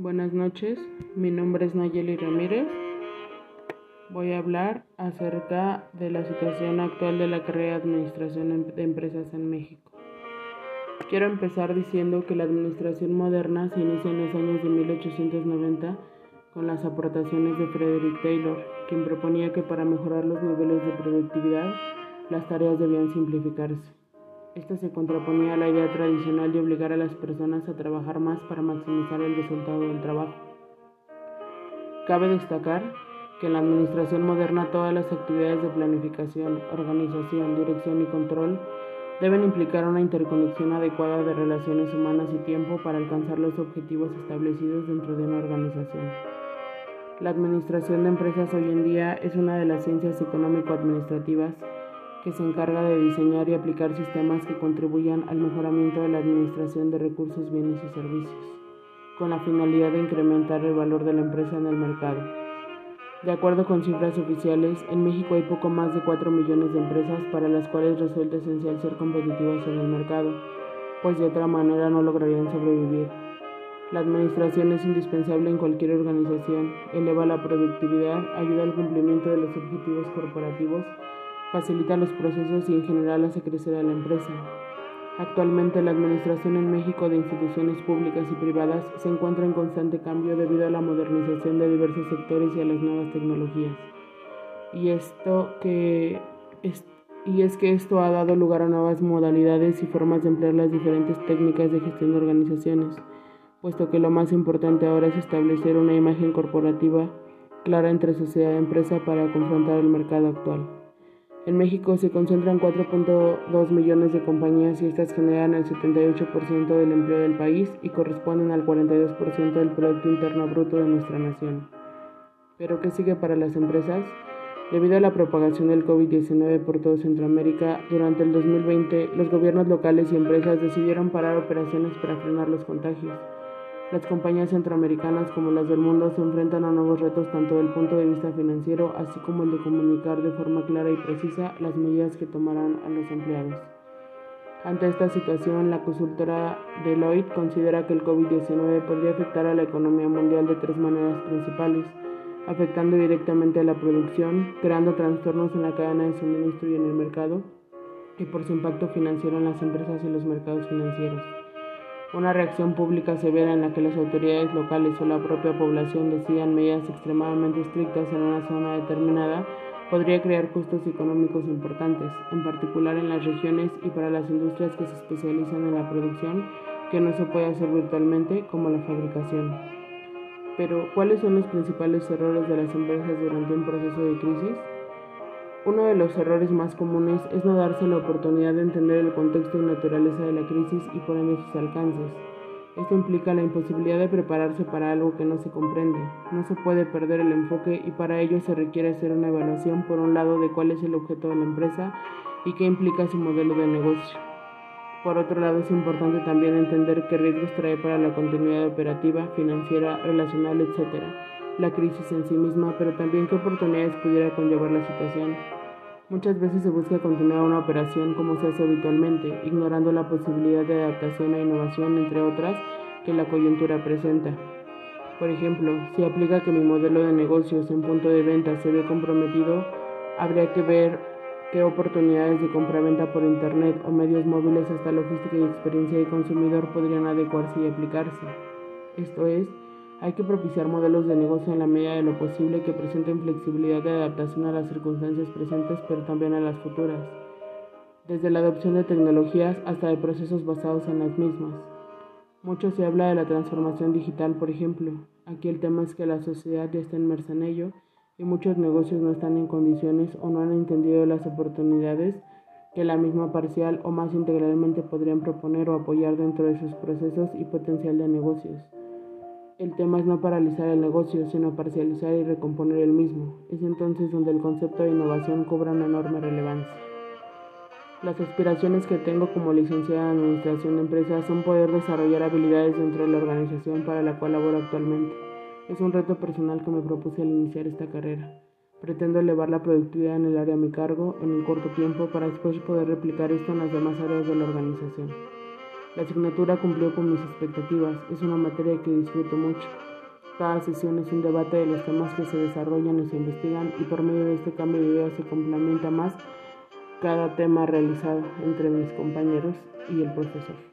Buenas noches, mi nombre es Nayeli Ramírez. Voy a hablar acerca de la situación actual de la carrera de Administración de Empresas en México. Quiero empezar diciendo que la administración moderna se inicia en los años de 1890 con las aportaciones de Frederick Taylor, quien proponía que para mejorar los niveles de productividad las tareas debían simplificarse. Esta se contraponía a la idea tradicional de obligar a las personas a trabajar más para maximizar el resultado del trabajo. Cabe destacar que en la administración moderna todas las actividades de planificación, organización, dirección y control deben implicar una interconexión adecuada de relaciones humanas y tiempo para alcanzar los objetivos establecidos dentro de una organización. La administración de empresas hoy en día es una de las ciencias económico-administrativas que se encarga de diseñar y aplicar sistemas que contribuyan al mejoramiento de la administración de recursos, bienes y servicios, con la finalidad de incrementar el valor de la empresa en el mercado. De acuerdo con cifras oficiales, en México hay poco más de 4 millones de empresas para las cuales resulta esencial ser competitivas en el mercado, pues de otra manera no lograrían sobrevivir. La administración es indispensable en cualquier organización, eleva la productividad, ayuda al cumplimiento de los objetivos corporativos facilita los procesos y en general hace crecer a la empresa. Actualmente la administración en México de instituciones públicas y privadas se encuentra en constante cambio debido a la modernización de diversos sectores y a las nuevas tecnologías. Y esto que es, y es que esto ha dado lugar a nuevas modalidades y formas de emplear las diferentes técnicas de gestión de organizaciones, puesto que lo más importante ahora es establecer una imagen corporativa clara entre sociedad y empresa para confrontar el mercado actual. En México se concentran 4.2 millones de compañías y estas generan el 78% del empleo del país y corresponden al 42% del Producto Interno Bruto de nuestra nación. Pero ¿qué sigue para las empresas? Debido a la propagación del COVID-19 por todo Centroamérica, durante el 2020 los gobiernos locales y empresas decidieron parar operaciones para frenar los contagios. Las compañías centroamericanas como las del mundo se enfrentan a nuevos retos tanto desde el punto de vista financiero, así como el de comunicar de forma clara y precisa las medidas que tomarán a los empleados. Ante esta situación, la consultora Deloitte considera que el COVID-19 podría afectar a la economía mundial de tres maneras principales, afectando directamente a la producción, creando trastornos en la cadena de suministro y en el mercado, y por su impacto financiero en las empresas y los mercados financieros. Una reacción pública severa en la que las autoridades locales o la propia población decidan medidas extremadamente estrictas en una zona determinada podría crear costos económicos importantes, en particular en las regiones y para las industrias que se especializan en la producción, que no se puede hacer virtualmente, como la fabricación. Pero, ¿cuáles son los principales errores de las empresas durante un proceso de crisis? Uno de los errores más comunes es no darse la oportunidad de entender el contexto y naturaleza de la crisis y por ende sus alcances. Esto implica la imposibilidad de prepararse para algo que no se comprende. No se puede perder el enfoque y para ello se requiere hacer una evaluación por un lado de cuál es el objeto de la empresa y qué implica su modelo de negocio. Por otro lado, es importante también entender qué riesgos trae para la continuidad operativa, financiera, relacional, etc. la crisis en sí misma, pero también qué oportunidades pudiera conllevar la situación. Muchas veces se busca continuar una operación como se hace habitualmente, ignorando la posibilidad de adaptación e innovación, entre otras, que la coyuntura presenta. Por ejemplo, si aplica que mi modelo de negocios en punto de venta se ve comprometido, habría que ver qué oportunidades de compra-venta por Internet o medios móviles hasta logística y experiencia de consumidor podrían adecuarse y aplicarse. Esto es, hay que propiciar modelos de negocio en la medida de lo posible que presenten flexibilidad de adaptación a las circunstancias presentes, pero también a las futuras, desde la adopción de tecnologías hasta de procesos basados en las mismas. Mucho se habla de la transformación digital, por ejemplo. Aquí el tema es que la sociedad ya está inmersa en ello y muchos negocios no están en condiciones o no han entendido las oportunidades que la misma parcial o más integralmente podrían proponer o apoyar dentro de sus procesos y potencial de negocios. El tema es no paralizar el negocio, sino parcializar y recomponer el mismo. Es entonces donde el concepto de innovación cobra una enorme relevancia. Las aspiraciones que tengo como licenciada en Administración de Empresas son poder desarrollar habilidades dentro de la organización para la cual laboro actualmente. Es un reto personal que me propuse al iniciar esta carrera. Pretendo elevar la productividad en el área a mi cargo en un corto tiempo para después poder replicar esto en las demás áreas de la organización. La asignatura cumplió con mis expectativas, es una materia que disfruto mucho. Cada sesión es un debate de los temas que se desarrollan y se investigan y por medio de este cambio de ideas se complementa más cada tema realizado entre mis compañeros y el profesor.